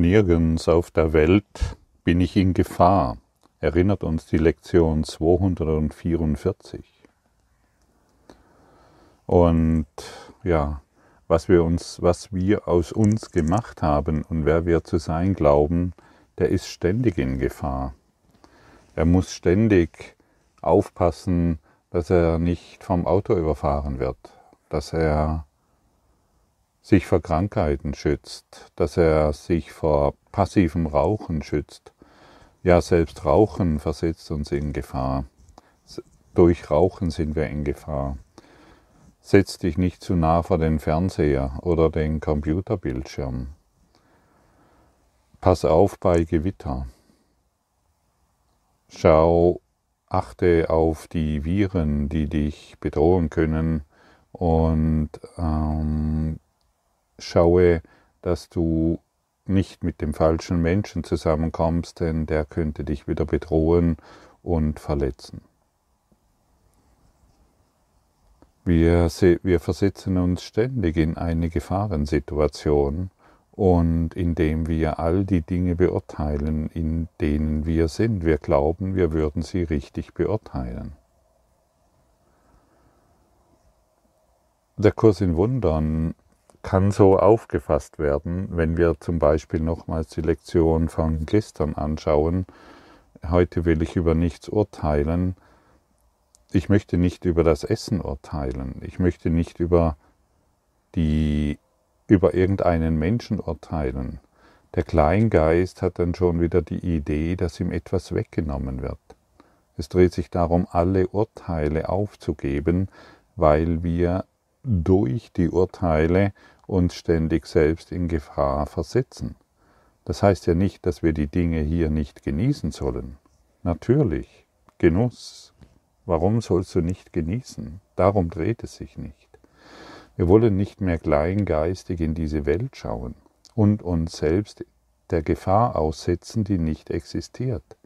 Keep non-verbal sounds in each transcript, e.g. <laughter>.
Nirgends auf der Welt bin ich in Gefahr, erinnert uns die Lektion 244. Und ja, was wir uns, was wir aus uns gemacht haben und wer wir zu sein glauben, der ist ständig in Gefahr. Er muss ständig aufpassen, dass er nicht vom Auto überfahren wird, dass er sich vor Krankheiten schützt, dass er sich vor passivem Rauchen schützt. Ja, selbst Rauchen versetzt uns in Gefahr. Durch Rauchen sind wir in Gefahr. Setz dich nicht zu nah vor den Fernseher oder den Computerbildschirm. Pass auf bei Gewitter. Schau, achte auf die Viren, die dich bedrohen können und ähm, schaue, dass du nicht mit dem falschen Menschen zusammenkommst, denn der könnte dich wieder bedrohen und verletzen. Wir, wir versetzen uns ständig in eine Gefahrensituation und indem wir all die Dinge beurteilen, in denen wir sind, wir glauben, wir würden sie richtig beurteilen. Der Kurs in Wundern kann so aufgefasst werden, wenn wir zum Beispiel nochmals die Lektion von gestern anschauen. Heute will ich über nichts urteilen. Ich möchte nicht über das Essen urteilen. Ich möchte nicht über die über irgendeinen Menschen urteilen. Der Kleingeist hat dann schon wieder die Idee, dass ihm etwas weggenommen wird. Es dreht sich darum, alle Urteile aufzugeben, weil wir durch die Urteile uns ständig selbst in Gefahr versetzen. Das heißt ja nicht, dass wir die Dinge hier nicht genießen sollen. Natürlich, Genuss. Warum sollst du nicht genießen? Darum dreht es sich nicht. Wir wollen nicht mehr kleingeistig in diese Welt schauen und uns selbst der Gefahr aussetzen, die nicht existiert.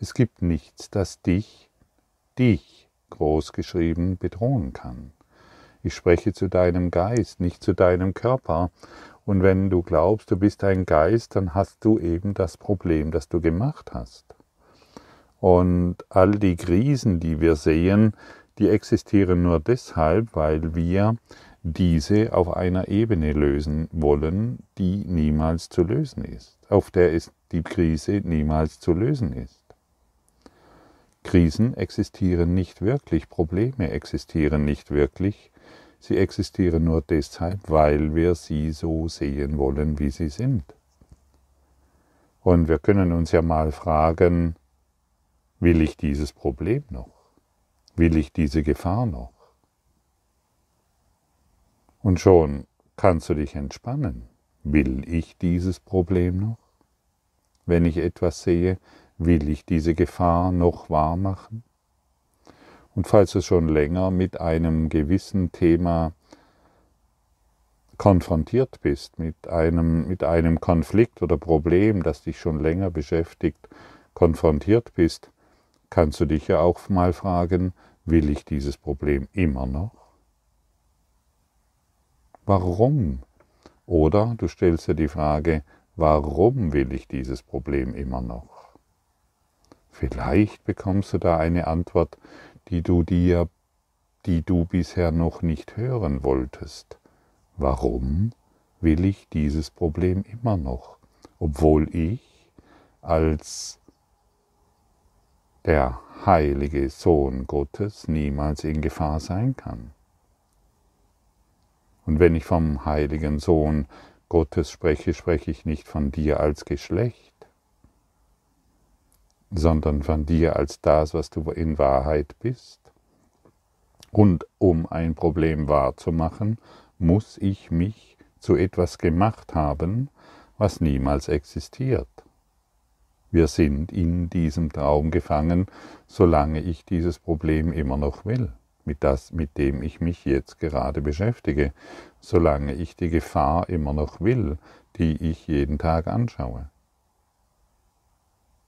Es gibt nichts, das dich, dich großgeschrieben bedrohen kann. Ich spreche zu deinem Geist, nicht zu deinem Körper. Und wenn du glaubst, du bist ein Geist, dann hast du eben das Problem, das du gemacht hast. Und all die Krisen, die wir sehen, die existieren nur deshalb, weil wir diese auf einer Ebene lösen wollen, die niemals zu lösen ist, auf der es die Krise niemals zu lösen ist. Krisen existieren nicht wirklich, Probleme existieren nicht wirklich, Sie existieren nur deshalb, weil wir sie so sehen wollen, wie sie sind. Und wir können uns ja mal fragen, will ich dieses Problem noch? Will ich diese Gefahr noch? Und schon kannst du dich entspannen. Will ich dieses Problem noch? Wenn ich etwas sehe, will ich diese Gefahr noch wahr machen? Und falls du schon länger mit einem gewissen Thema konfrontiert bist, mit einem, mit einem Konflikt oder Problem, das dich schon länger beschäftigt, konfrontiert bist, kannst du dich ja auch mal fragen, will ich dieses Problem immer noch? Warum? Oder du stellst dir die Frage, warum will ich dieses Problem immer noch? Vielleicht bekommst du da eine Antwort, die du dir, die du bisher noch nicht hören wolltest. Warum will ich dieses Problem immer noch, obwohl ich als der heilige Sohn Gottes niemals in Gefahr sein kann? Und wenn ich vom heiligen Sohn Gottes spreche, spreche ich nicht von dir als Geschlecht, sondern von dir als das, was du in Wahrheit bist. Und um ein Problem wahrzumachen, muss ich mich zu etwas gemacht haben, was niemals existiert. Wir sind in diesem Traum gefangen, solange ich dieses Problem immer noch will, mit, das, mit dem ich mich jetzt gerade beschäftige, solange ich die Gefahr immer noch will, die ich jeden Tag anschaue.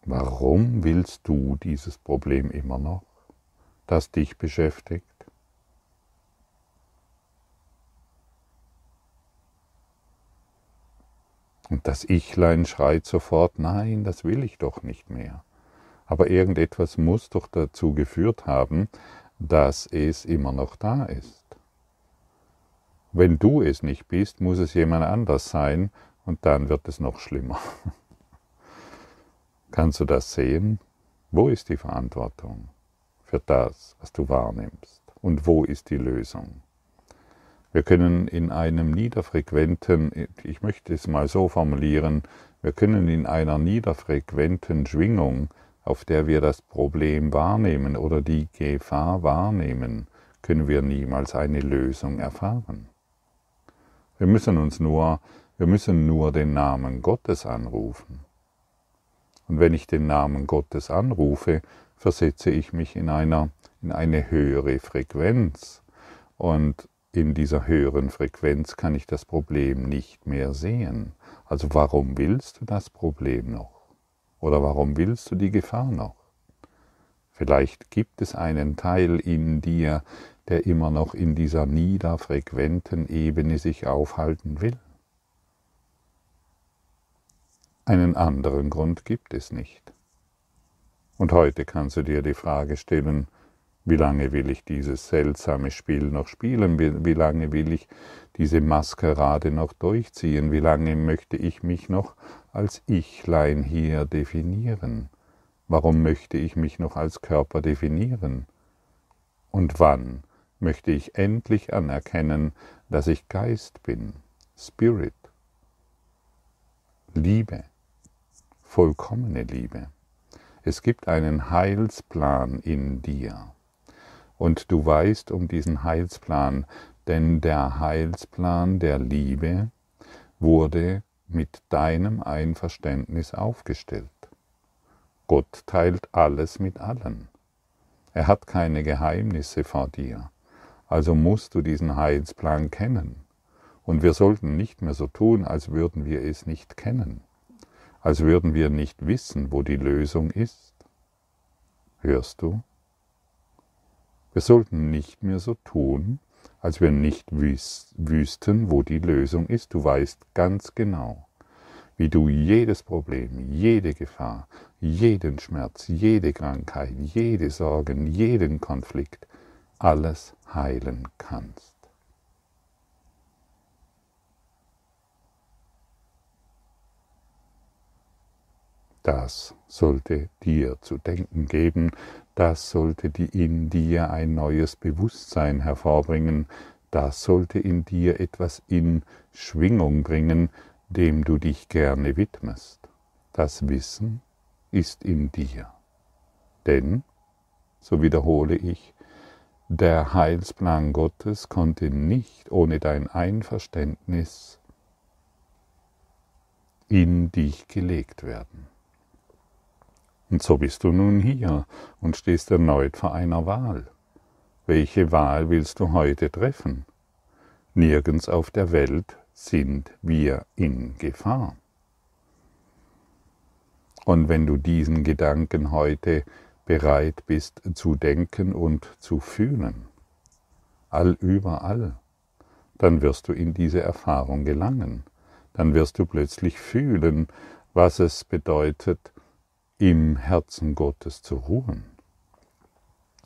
Warum willst du dieses Problem immer noch, das dich beschäftigt? Und das Ichlein schreit sofort, nein, das will ich doch nicht mehr. Aber irgendetwas muss doch dazu geführt haben, dass es immer noch da ist. Wenn du es nicht bist, muss es jemand anders sein und dann wird es noch schlimmer. <laughs> Kannst du das sehen? Wo ist die Verantwortung für das, was du wahrnimmst? Und wo ist die Lösung? Wir können in einem niederfrequenten, ich möchte es mal so formulieren, wir können in einer niederfrequenten Schwingung, auf der wir das Problem wahrnehmen oder die Gefahr wahrnehmen, können wir niemals eine Lösung erfahren. Wir müssen uns nur, wir müssen nur den Namen Gottes anrufen. Und wenn ich den Namen Gottes anrufe, versetze ich mich in, einer, in eine höhere Frequenz. Und in dieser höheren Frequenz kann ich das Problem nicht mehr sehen. Also warum willst du das Problem noch? Oder warum willst du die Gefahr noch? Vielleicht gibt es einen Teil in dir, der immer noch in dieser niederfrequenten Ebene sich aufhalten will. Einen anderen Grund gibt es nicht. Und heute kannst du dir die Frage stellen, wie lange will ich dieses seltsame Spiel noch spielen? Wie, wie, lange will ich diese Maskerade noch durchziehen? Wie lange möchte ich mich noch als Ichlein hier definieren? Warum möchte ich mich noch als Körper definieren? Und wann möchte ich endlich anerkennen, dass ich Geist bin, Spirit, Liebe? Vollkommene Liebe. Es gibt einen Heilsplan in dir. Und du weißt um diesen Heilsplan, denn der Heilsplan der Liebe wurde mit deinem Einverständnis aufgestellt. Gott teilt alles mit allen. Er hat keine Geheimnisse vor dir. Also musst du diesen Heilsplan kennen. Und wir sollten nicht mehr so tun, als würden wir es nicht kennen als würden wir nicht wissen, wo die Lösung ist. Hörst du? Wir sollten nicht mehr so tun, als wir nicht wüssten, wo die Lösung ist. Du weißt ganz genau, wie du jedes Problem, jede Gefahr, jeden Schmerz, jede Krankheit, jede Sorgen, jeden Konflikt, alles heilen kannst. Das sollte dir zu denken geben, das sollte in dir ein neues Bewusstsein hervorbringen, das sollte in dir etwas in Schwingung bringen, dem du dich gerne widmest. Das Wissen ist in dir. Denn, so wiederhole ich, der Heilsplan Gottes konnte nicht ohne dein Einverständnis in dich gelegt werden. Und so bist du nun hier und stehst erneut vor einer Wahl. Welche Wahl willst du heute treffen? Nirgends auf der Welt sind wir in Gefahr. Und wenn du diesen Gedanken heute bereit bist zu denken und zu fühlen, allüberall, dann wirst du in diese Erfahrung gelangen. Dann wirst du plötzlich fühlen, was es bedeutet, im Herzen Gottes zu ruhen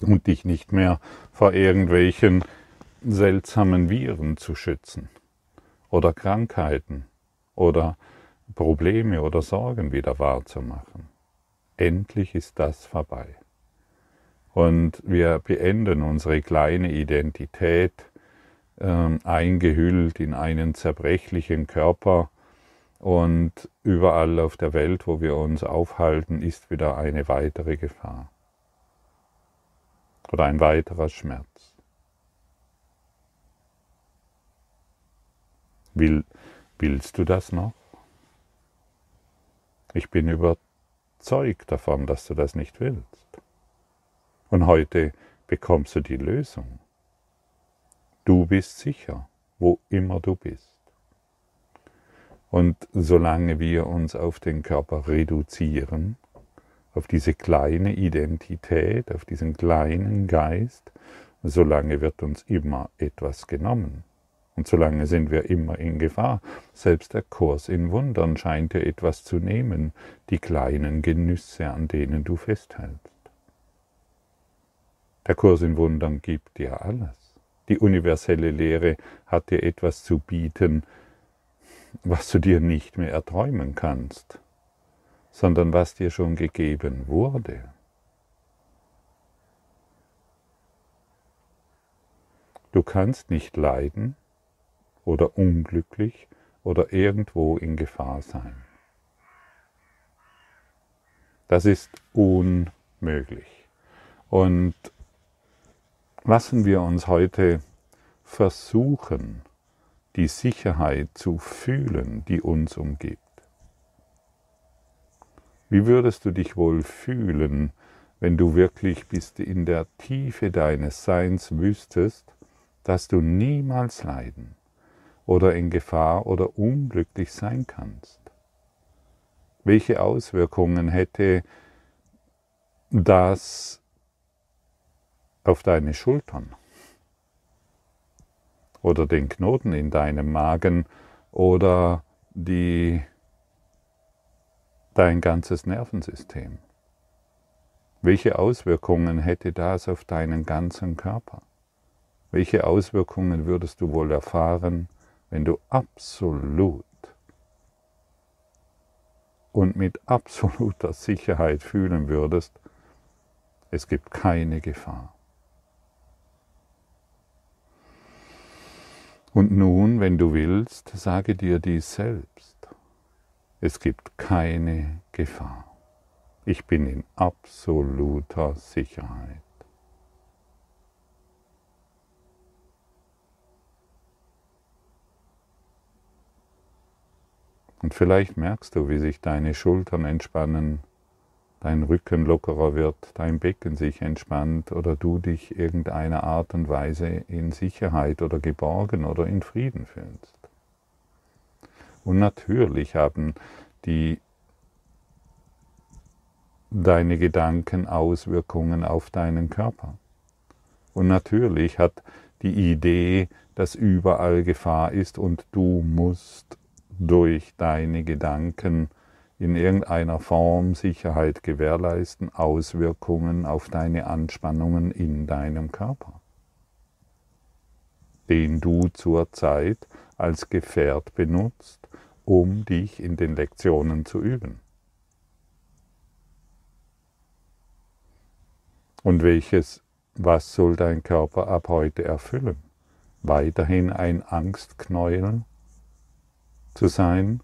und dich nicht mehr vor irgendwelchen seltsamen Viren zu schützen oder Krankheiten oder Probleme oder Sorgen wieder wahrzumachen. Endlich ist das vorbei. Und wir beenden unsere kleine Identität äh, eingehüllt in einen zerbrechlichen Körper, und überall auf der Welt, wo wir uns aufhalten, ist wieder eine weitere Gefahr oder ein weiterer Schmerz. Will, willst du das noch? Ich bin überzeugt davon, dass du das nicht willst. Und heute bekommst du die Lösung. Du bist sicher, wo immer du bist. Und solange wir uns auf den Körper reduzieren, auf diese kleine Identität, auf diesen kleinen Geist, solange wird uns immer etwas genommen. Und solange sind wir immer in Gefahr. Selbst der Kurs in Wundern scheint dir etwas zu nehmen, die kleinen Genüsse, an denen du festhältst. Der Kurs in Wundern gibt dir alles. Die universelle Lehre hat dir etwas zu bieten, was du dir nicht mehr erträumen kannst, sondern was dir schon gegeben wurde. Du kannst nicht leiden oder unglücklich oder irgendwo in Gefahr sein. Das ist unmöglich. Und lassen wir uns heute versuchen, die Sicherheit zu fühlen, die uns umgibt. Wie würdest du dich wohl fühlen, wenn du wirklich bis in der Tiefe deines Seins wüsstest, dass du niemals leiden oder in Gefahr oder unglücklich sein kannst? Welche Auswirkungen hätte das auf deine Schultern? Oder den Knoten in deinem Magen oder die, dein ganzes Nervensystem. Welche Auswirkungen hätte das auf deinen ganzen Körper? Welche Auswirkungen würdest du wohl erfahren, wenn du absolut und mit absoluter Sicherheit fühlen würdest, es gibt keine Gefahr. Und nun, wenn du willst, sage dir dies selbst. Es gibt keine Gefahr. Ich bin in absoluter Sicherheit. Und vielleicht merkst du, wie sich deine Schultern entspannen, dein Rücken lockerer wird, dein Becken sich entspannt oder du dich irgendeiner Art und Weise in Sicherheit oder geborgen oder in Frieden fühlst. Und natürlich haben die deine Gedanken Auswirkungen auf deinen Körper. Und natürlich hat die Idee, dass überall Gefahr ist und du musst durch deine Gedanken in irgendeiner Form Sicherheit gewährleisten, Auswirkungen auf deine Anspannungen in deinem Körper, den du zurzeit als Gefährt benutzt, um dich in den Lektionen zu üben. Und welches, was soll dein Körper ab heute erfüllen? Weiterhin ein Angstknäuel zu sein,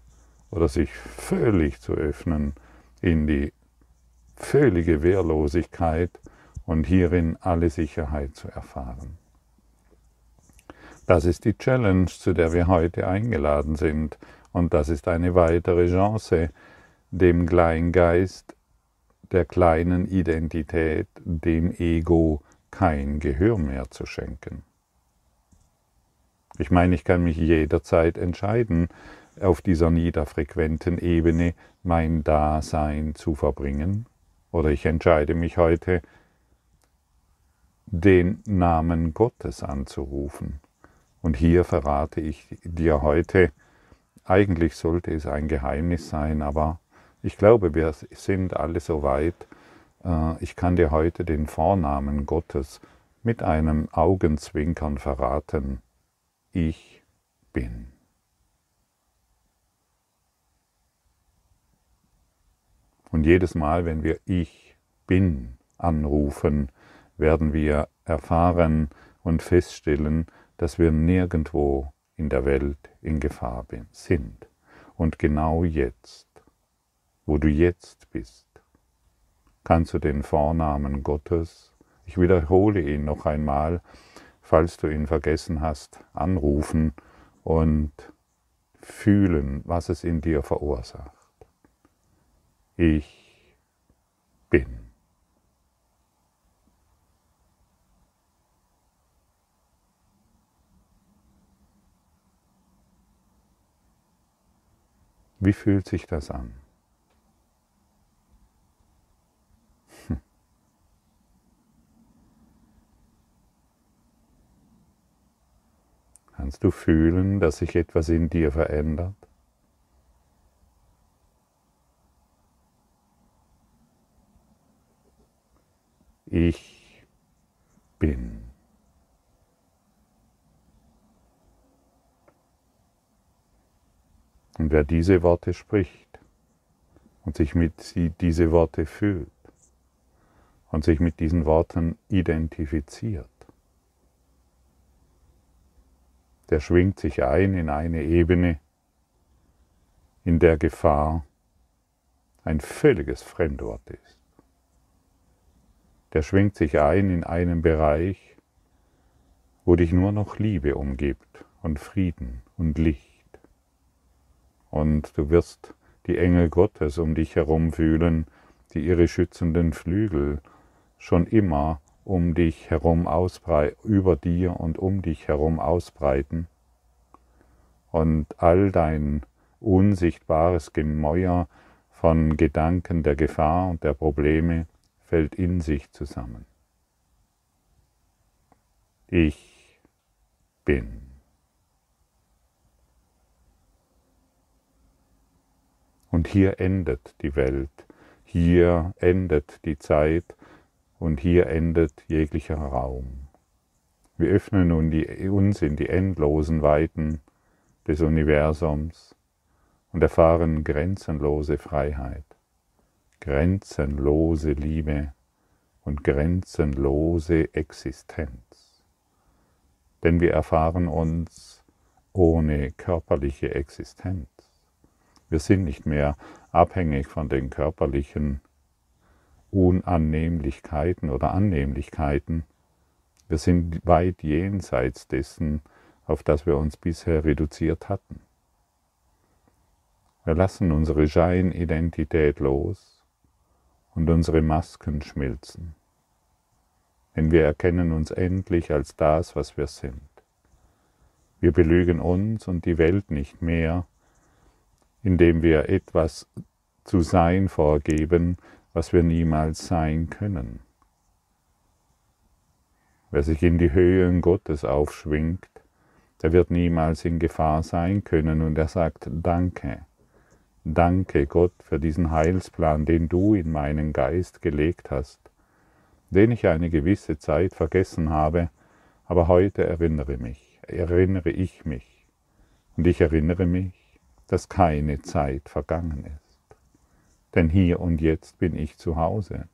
oder sich völlig zu öffnen in die völlige Wehrlosigkeit und hierin alle Sicherheit zu erfahren. Das ist die Challenge, zu der wir heute eingeladen sind und das ist eine weitere Chance, dem Kleingeist, der kleinen Identität, dem Ego kein Gehör mehr zu schenken. Ich meine, ich kann mich jederzeit entscheiden, auf dieser niederfrequenten Ebene mein Dasein zu verbringen. Oder ich entscheide mich heute, den Namen Gottes anzurufen. Und hier verrate ich dir heute, eigentlich sollte es ein Geheimnis sein, aber ich glaube, wir sind alle so weit. Äh, ich kann dir heute den Vornamen Gottes mit einem Augenzwinkern verraten. Ich bin. Und jedes Mal, wenn wir Ich bin anrufen, werden wir erfahren und feststellen, dass wir nirgendwo in der Welt in Gefahr sind. Und genau jetzt, wo du jetzt bist, kannst du den Vornamen Gottes, ich wiederhole ihn noch einmal, falls du ihn vergessen hast, anrufen und fühlen, was es in dir verursacht. Ich bin. Wie fühlt sich das an? Hm. Kannst du fühlen, dass sich etwas in dir verändert? Ich bin. Und wer diese Worte spricht und sich mit sie diese Worte fühlt und sich mit diesen Worten identifiziert, der schwingt sich ein in eine Ebene, in der Gefahr ein völliges Fremdwort ist. Der schwingt sich ein in einen Bereich, wo dich nur noch Liebe umgibt und Frieden und Licht. Und du wirst die Engel Gottes um dich herum fühlen, die ihre schützenden Flügel schon immer um dich herum ausbreiten, über dir und um dich herum ausbreiten und all dein unsichtbares Gemäuer von Gedanken der Gefahr und der Probleme fällt in sich zusammen. Ich bin. Und hier endet die Welt, hier endet die Zeit, und hier endet jeglicher Raum. Wir öffnen uns in die endlosen Weiten des Universums und erfahren grenzenlose Freiheit, grenzenlose Liebe und grenzenlose Existenz. Denn wir erfahren uns ohne körperliche Existenz. Wir sind nicht mehr abhängig von den körperlichen Unannehmlichkeiten oder Annehmlichkeiten. Wir sind weit jenseits dessen, auf das wir uns bisher reduziert hatten. Wir lassen unsere Scheinidentität los und unsere Masken schmilzen, denn wir erkennen uns endlich als das, was wir sind. Wir belügen uns und die Welt nicht mehr, indem wir etwas zu sein vorgeben, was wir niemals sein können. Wer sich in die Höhen Gottes aufschwingt, der wird niemals in Gefahr sein können und er sagt Danke. Danke Gott für diesen Heilsplan, den du in meinen Geist gelegt hast, den ich eine gewisse Zeit vergessen habe, aber heute erinnere mich, erinnere ich mich. Und ich erinnere mich, dass keine Zeit vergangen ist. Denn hier und jetzt bin ich zu Hause.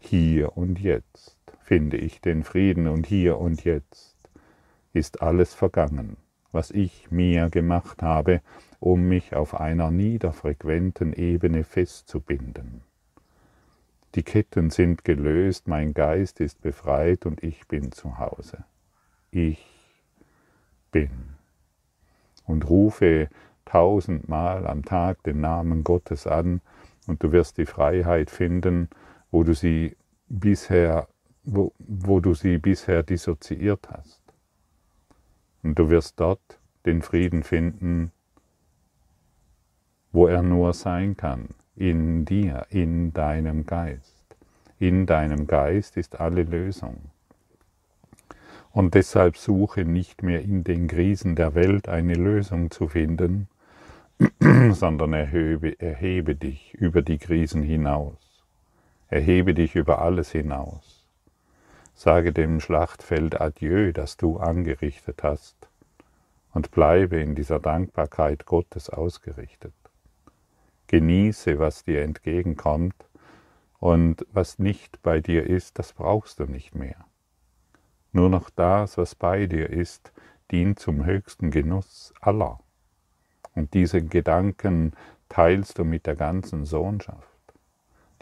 Hier und jetzt finde ich den Frieden und hier und jetzt ist alles vergangen, was ich mir gemacht habe, um mich auf einer niederfrequenten Ebene festzubinden. Die Ketten sind gelöst, mein Geist ist befreit und ich bin zu Hause. Ich bin. Und rufe tausendmal am Tag den Namen Gottes an, und du wirst die Freiheit finden, wo du sie bisher, wo, wo du sie bisher dissoziiert hast. Und du wirst dort den Frieden finden, wo er nur sein kann, in dir, in deinem Geist. In deinem Geist ist alle Lösung. Und deshalb suche nicht mehr in den Krisen der Welt eine Lösung zu finden, <clears throat> sondern erhebe, erhebe dich über die Krisen hinaus. Erhebe dich über alles hinaus. Sage dem Schlachtfeld Adieu, das du angerichtet hast, und bleibe in dieser Dankbarkeit Gottes ausgerichtet. Genieße, was dir entgegenkommt, und was nicht bei dir ist, das brauchst du nicht mehr. Nur noch das, was bei dir ist, dient zum höchsten Genuss aller. Und diese Gedanken teilst du mit der ganzen Sohnschaft.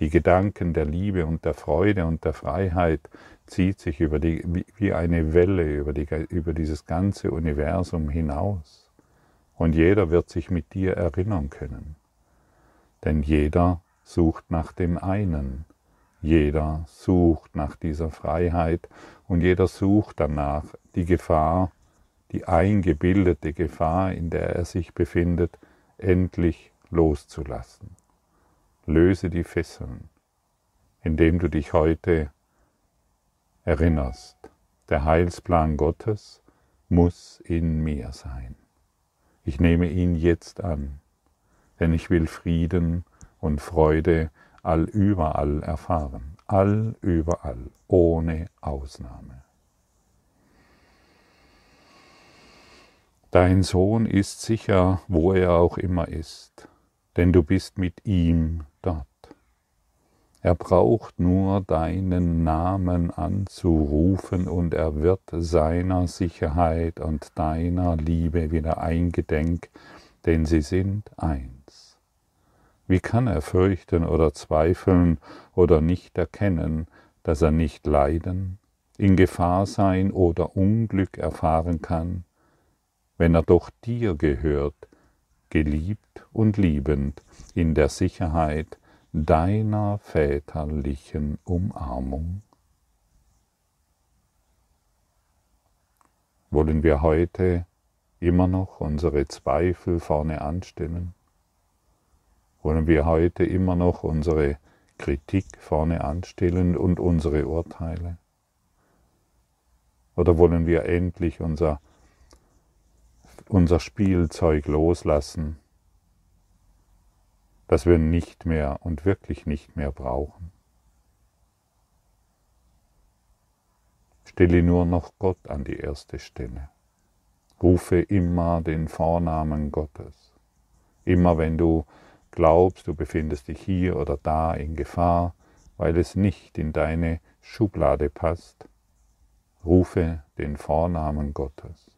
Die Gedanken der Liebe und der Freude und der Freiheit zieht sich über die, wie eine Welle über, die, über dieses ganze Universum hinaus. Und jeder wird sich mit dir erinnern können. Denn jeder sucht nach dem einen. Jeder sucht nach dieser Freiheit und jeder sucht danach, die Gefahr die eingebildete Gefahr, in der er sich befindet, endlich loszulassen. Löse die Fesseln, indem du dich heute erinnerst. Der Heilsplan Gottes muss in mir sein. Ich nehme ihn jetzt an, denn ich will Frieden und Freude allüberall erfahren, allüberall, ohne Ausnahme. Dein Sohn ist sicher, wo er auch immer ist, denn du bist mit ihm dort. Er braucht nur deinen Namen anzurufen und er wird seiner Sicherheit und deiner Liebe wieder eingedenk, denn sie sind eins. Wie kann er fürchten oder zweifeln oder nicht erkennen, dass er nicht leiden, in Gefahr sein oder Unglück erfahren kann, wenn er doch dir gehört, geliebt und liebend in der Sicherheit, deiner väterlichen Umarmung? Wollen wir heute immer noch unsere Zweifel vorne anstellen? Wollen wir heute immer noch unsere Kritik vorne anstellen und unsere Urteile? Oder wollen wir endlich unser, unser Spielzeug loslassen das wir nicht mehr und wirklich nicht mehr brauchen. Stelle nur noch Gott an die erste Stelle. Rufe immer den Vornamen Gottes. Immer wenn du glaubst, du befindest dich hier oder da in Gefahr, weil es nicht in deine Schublade passt, rufe den Vornamen Gottes.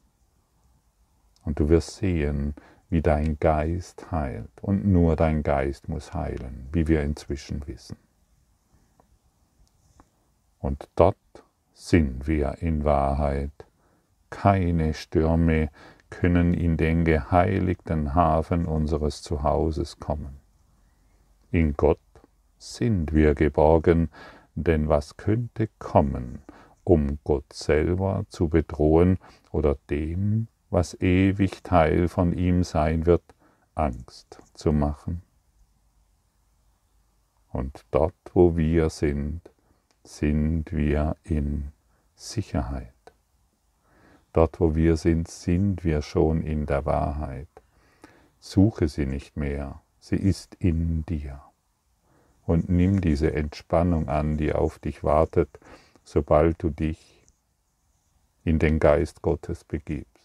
Und du wirst sehen, wie dein Geist heilt. Und nur dein Geist muss heilen, wie wir inzwischen wissen. Und dort sind wir in Wahrheit. Keine Stürme können in den geheiligten Hafen unseres Zuhauses kommen. In Gott sind wir geborgen, denn was könnte kommen, um Gott selber zu bedrohen oder dem was ewig Teil von ihm sein wird, Angst zu machen. Und dort, wo wir sind, sind wir in Sicherheit. Dort, wo wir sind, sind wir schon in der Wahrheit. Suche sie nicht mehr, sie ist in dir. Und nimm diese Entspannung an, die auf dich wartet, sobald du dich in den Geist Gottes begibst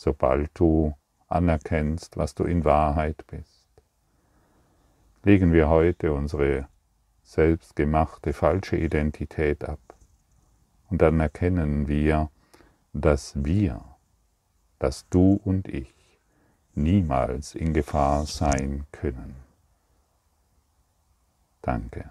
sobald du anerkennst, was du in Wahrheit bist. Legen wir heute unsere selbstgemachte falsche Identität ab und dann erkennen wir, dass wir, dass du und ich niemals in Gefahr sein können. Danke.